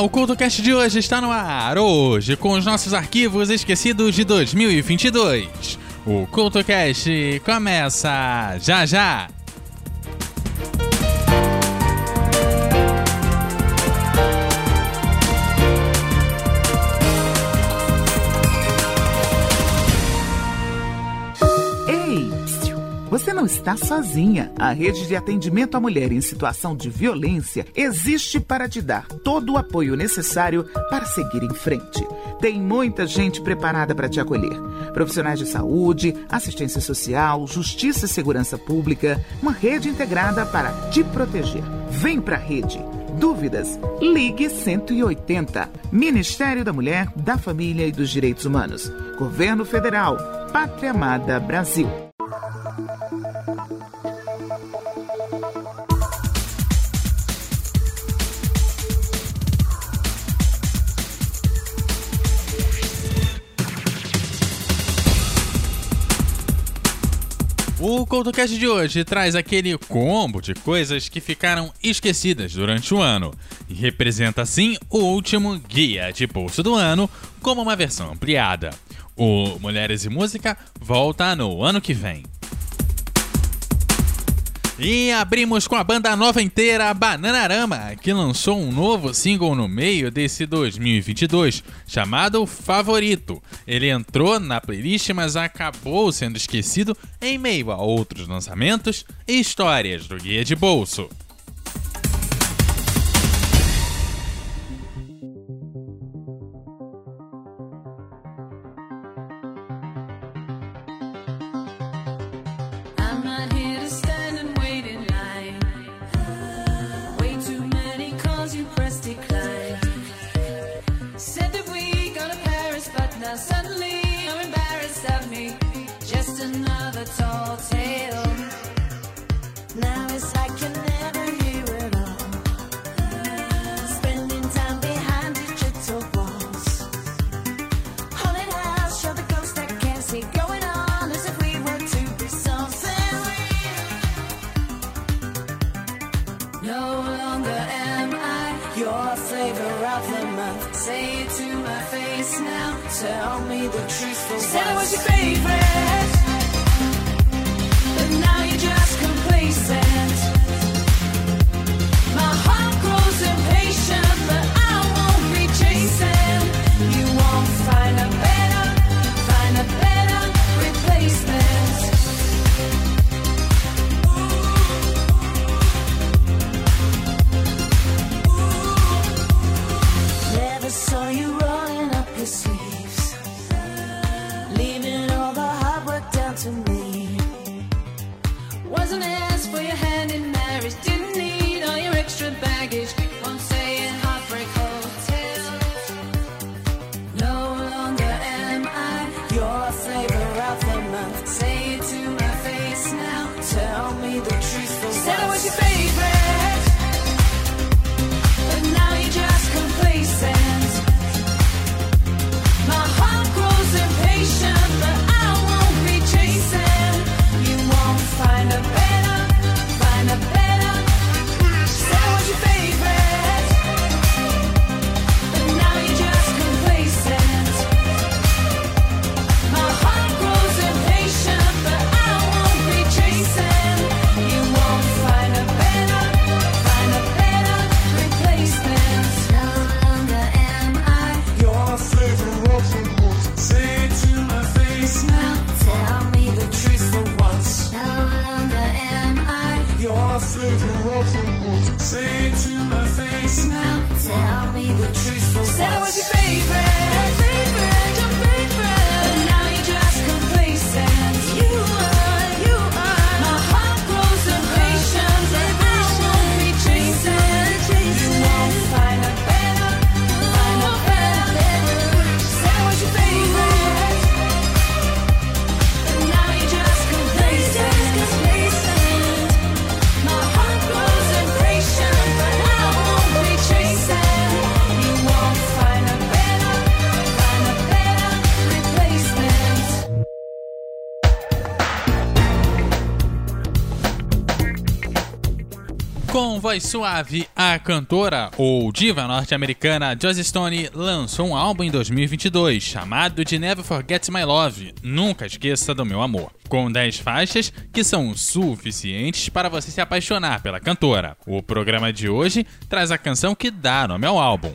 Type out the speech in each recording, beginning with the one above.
O CultoCast de hoje está no ar. Hoje, com os nossos arquivos esquecidos de 2022. O CultoCast começa já já. Você não está sozinha. A rede de atendimento à mulher em situação de violência existe para te dar todo o apoio necessário para seguir em frente. Tem muita gente preparada para te acolher. Profissionais de saúde, assistência social, justiça e segurança pública, uma rede integrada para te proteger. Vem para a rede. Dúvidas? Ligue 180. Ministério da Mulher, da Família e dos Direitos Humanos. Governo Federal. Pátria Amada Brasil. O CoutoCast de hoje traz aquele combo de coisas que ficaram esquecidas durante o ano e representa assim o último guia de bolso do ano como uma versão ampliada. O Mulheres e Música volta no ano que vem. E abrimos com a banda nova inteira Bananarama, que lançou um novo single no meio desse 2022, chamado Favorito. Ele entrou na playlist, mas acabou sendo esquecido em meio a outros lançamentos e histórias do Guia de Bolso. Say it to my face now. Tell me the truth. For Said I was your favorite. Say it to my face now. Tell me the truth. Settle with your baby. Com voz suave, a cantora ou diva norte-americana Josie Stone lançou um álbum em 2022 chamado de Never Forget My Love, Nunca Esqueça do Meu Amor, com 10 faixas que são suficientes para você se apaixonar pela cantora. O programa de hoje traz a canção que dá nome ao álbum,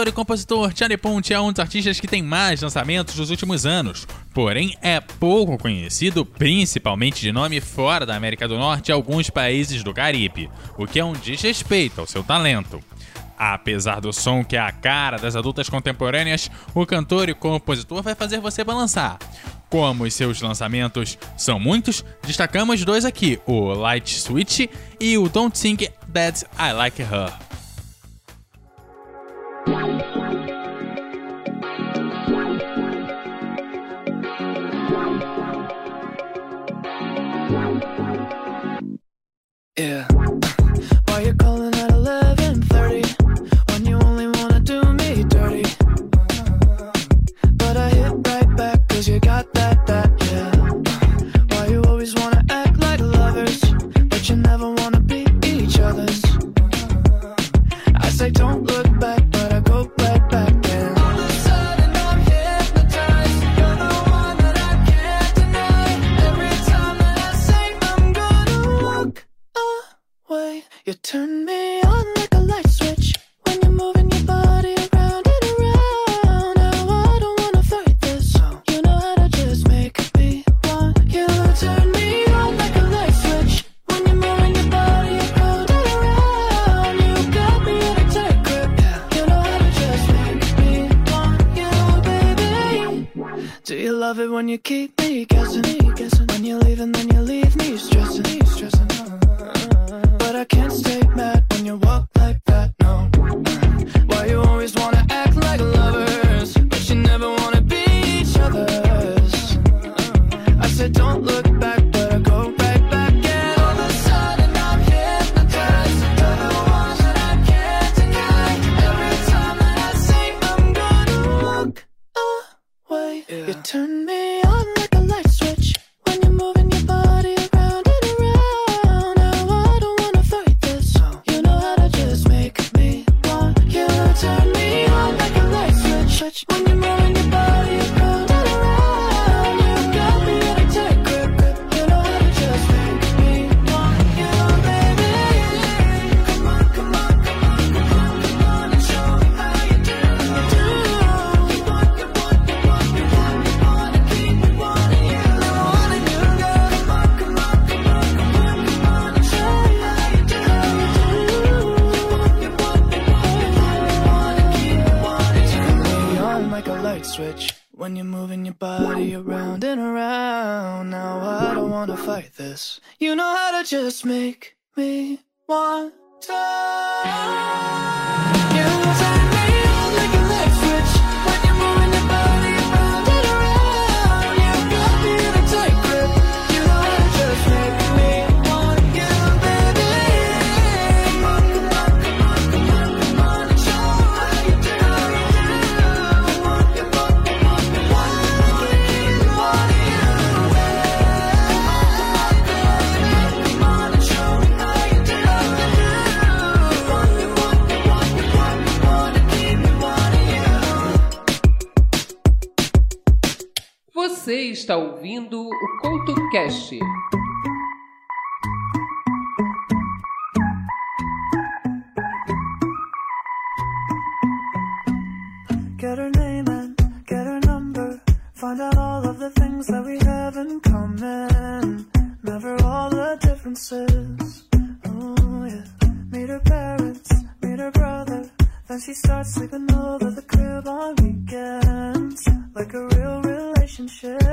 cantor e compositor Charlie Ponte é um dos artistas que tem mais lançamentos nos últimos anos, porém é pouco conhecido, principalmente de nome fora da América do Norte e alguns países do Caribe, o que é um desrespeito ao seu talento. Apesar do som que é a cara das adultas contemporâneas, o cantor e compositor vai fazer você balançar. Como os seus lançamentos são muitos, destacamos dois aqui: o Light Switch e o Don't Think That I Like Her. Yeah. when you keep me guessing. wanna fight this. You know how to just make me want to. está ouvindo o CoutoCast. Get her name get her number. Find out all of the things that we have in common. Never all the differences. Oh, yeah. Meet her parents, meet her brother. Then she starts sleeping over the crib on weekends. Like a real relationship.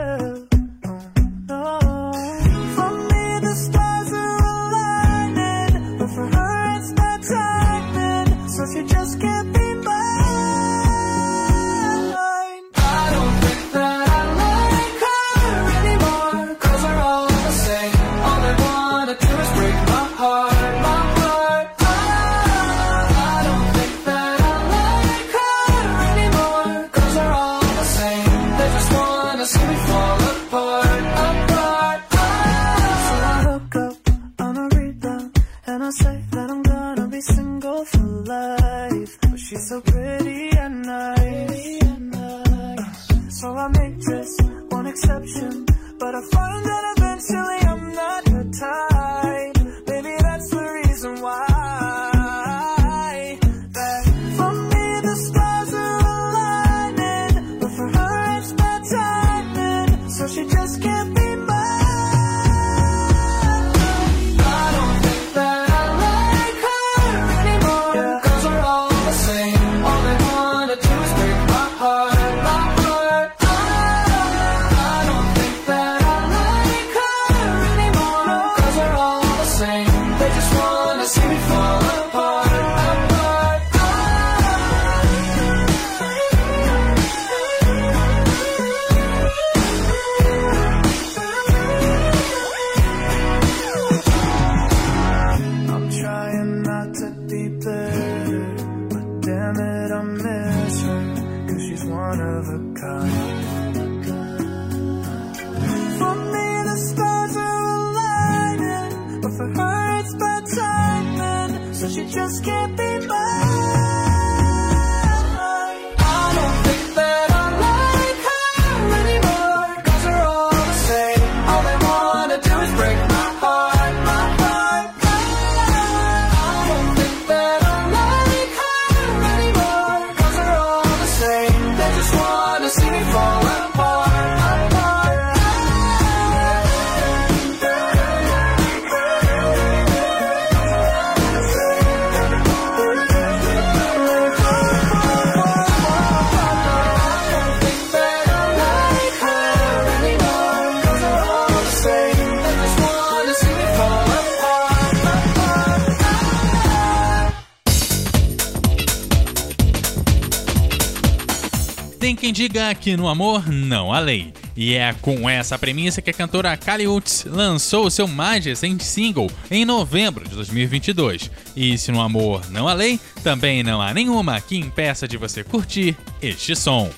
Diga que no amor não há lei. E é com essa premissa que a cantora Kali Uchis lançou seu mais recente single em novembro de 2022. E se no amor não há lei, também não há nenhuma que impeça de você curtir este som.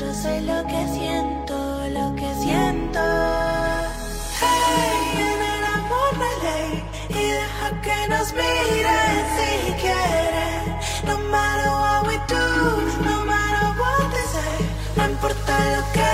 Yo sé lo que siento, lo que siento. Hey, en el amor hay ley y deja que nos miren si quieren. No matter what we do, no matter what they say, no importa lo que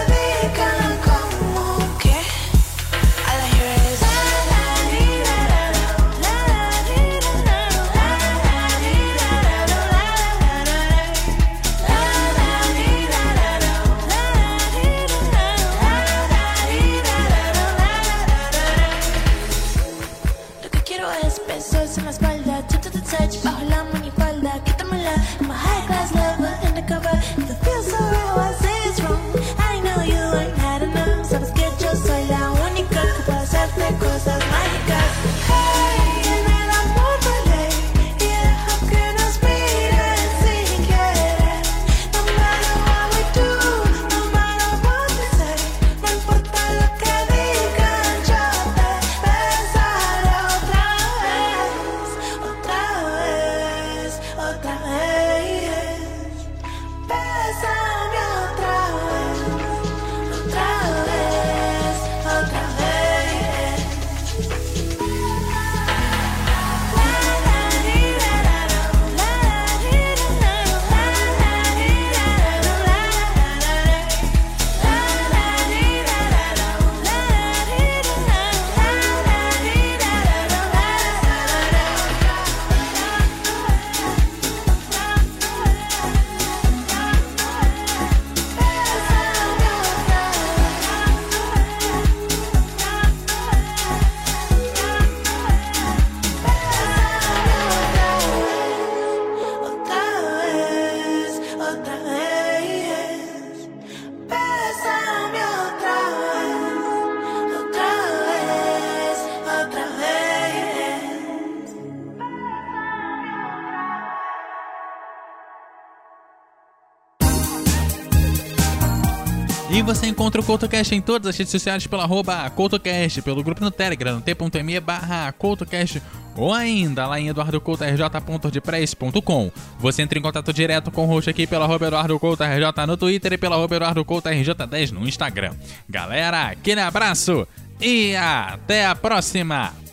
você encontra o CoutoCast em todas as redes sociais pela arroba CoutoCast, pelo grupo no Telegram, t.me barra CoutoCast, ou ainda lá em eduardocoutorj.wordpress.com. Você entra em contato direto com o host aqui pela arroba EduardoCoutoRJ no Twitter e pela arroba EduardoCoutoRJ10 no Instagram. Galera, aquele abraço e até a próxima!